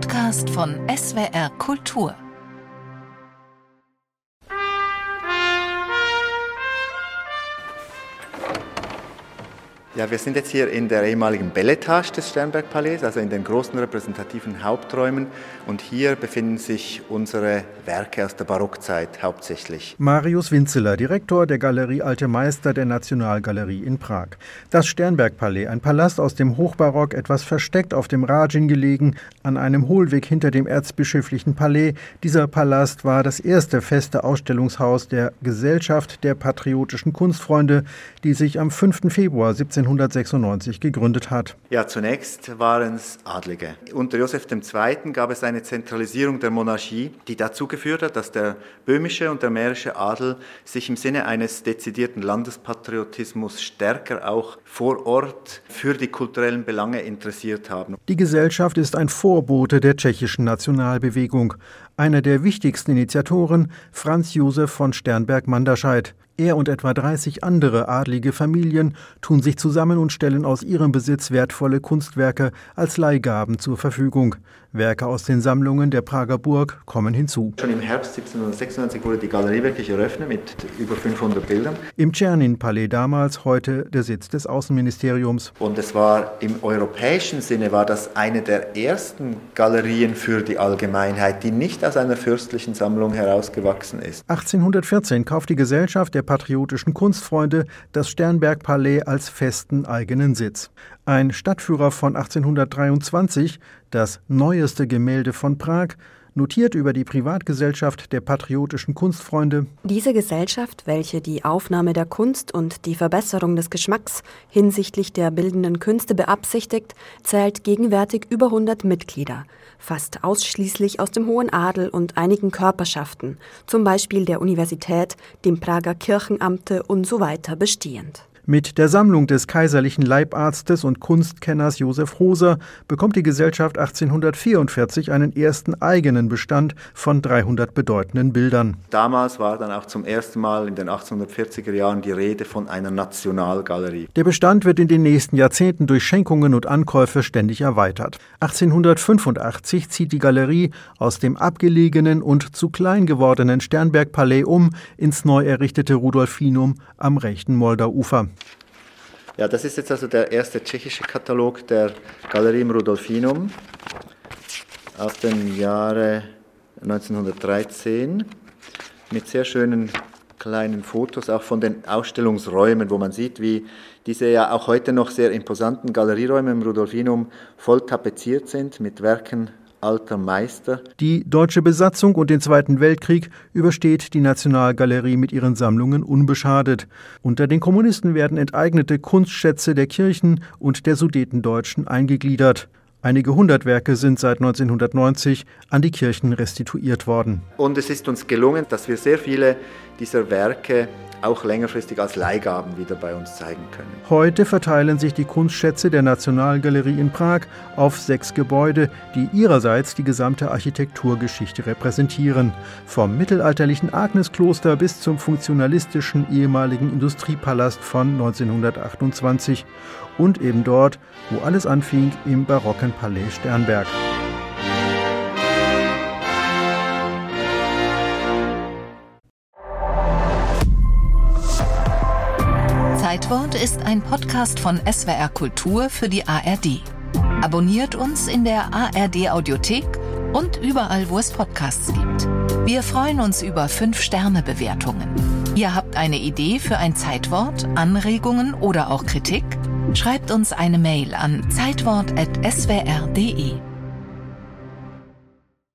Podcast von SWR Kultur. Ja, wir sind jetzt hier in der ehemaligen Belletage des Sternberg-Palais, also in den großen repräsentativen Haupträumen. Und hier befinden sich unsere Werke aus der Barockzeit hauptsächlich. Marius Winzeler, Direktor der Galerie Alte Meister der Nationalgalerie in Prag. Das Sternberg-Palais, ein Palast aus dem Hochbarock, etwas versteckt auf dem Rajin gelegen, an einem Hohlweg hinter dem erzbischöflichen Palais. Dieser Palast war das erste feste Ausstellungshaus der Gesellschaft der patriotischen Kunstfreunde, die sich am 5. Februar 17 1896 gegründet hat. Ja, zunächst waren es Adlige. Unter Joseph II. gab es eine Zentralisierung der Monarchie, die dazu geführt hat, dass der böhmische und der mährische Adel sich im Sinne eines dezidierten Landespatriotismus stärker auch vor Ort für die kulturellen Belange interessiert haben. Die Gesellschaft ist ein Vorbote der tschechischen Nationalbewegung. Einer der wichtigsten Initiatoren, Franz Josef von Sternberg-Manderscheid. Er und etwa 30 andere adlige Familien tun sich zusammen und stellen aus ihrem Besitz wertvolle Kunstwerke als Leihgaben zur Verfügung. Werke aus den Sammlungen der Prager Burg kommen hinzu. Schon im Herbst 1796 wurde die Galerie wirklich eröffnet mit über 500 Bildern. Im Czernin-Palais damals, heute der Sitz des Außenministeriums. Und es war im europäischen Sinne war das eine der ersten Galerien für die Allgemeinheit, die nicht aus einer fürstlichen Sammlung herausgewachsen ist. 1814 kauft die Gesellschaft der patriotischen Kunstfreunde das Sternberg-Palais als festen eigenen Sitz. Ein Stadtführer von 1823, das neueste Gemälde von Prag, notiert über die Privatgesellschaft der patriotischen Kunstfreunde. Diese Gesellschaft, welche die Aufnahme der Kunst und die Verbesserung des Geschmacks hinsichtlich der bildenden Künste beabsichtigt, zählt gegenwärtig über 100 Mitglieder, fast ausschließlich aus dem hohen Adel und einigen Körperschaften, zum Beispiel der Universität, dem Prager Kirchenamte und so weiter bestehend. Mit der Sammlung des kaiserlichen Leibarztes und Kunstkenners Josef Hoser bekommt die Gesellschaft 1844 einen ersten eigenen Bestand von 300 bedeutenden Bildern. Damals war dann auch zum ersten Mal in den 1840er Jahren die Rede von einer Nationalgalerie. Der Bestand wird in den nächsten Jahrzehnten durch Schenkungen und Ankäufe ständig erweitert. 1885 zieht die Galerie aus dem abgelegenen und zu klein gewordenen Sternberg-Palais um ins neu errichtete Rudolfinum am rechten Moldauufer. Ja, das ist jetzt also der erste tschechische Katalog der Galerie im Rudolfinum aus dem Jahre 1913 mit sehr schönen kleinen Fotos auch von den Ausstellungsräumen, wo man sieht, wie diese ja auch heute noch sehr imposanten Galerieräume im Rudolfinum voll tapeziert sind mit Werken alter Meister. Die deutsche Besatzung und den Zweiten Weltkrieg übersteht die Nationalgalerie mit ihren Sammlungen unbeschadet. Unter den Kommunisten werden enteignete Kunstschätze der Kirchen und der Sudetendeutschen eingegliedert. Einige hundert Werke sind seit 1990 an die Kirchen restituiert worden. Und es ist uns gelungen, dass wir sehr viele dieser Werke auch längerfristig als Leihgaben wieder bei uns zeigen können. Heute verteilen sich die Kunstschätze der Nationalgalerie in Prag auf sechs Gebäude, die ihrerseits die gesamte Architekturgeschichte repräsentieren. Vom mittelalterlichen Agneskloster bis zum funktionalistischen ehemaligen Industriepalast von 1928 und eben dort, wo alles anfing, im barocken Palais Sternberg. Zeitwort ist ein Podcast von SWR Kultur für die ARD. Abonniert uns in der ARD Audiothek und überall, wo es Podcasts gibt. Wir freuen uns über 5-Sterne-Bewertungen. Ihr habt eine Idee für ein Zeitwort, Anregungen oder auch Kritik? Schreibt uns eine Mail an zeitwort.swr.de.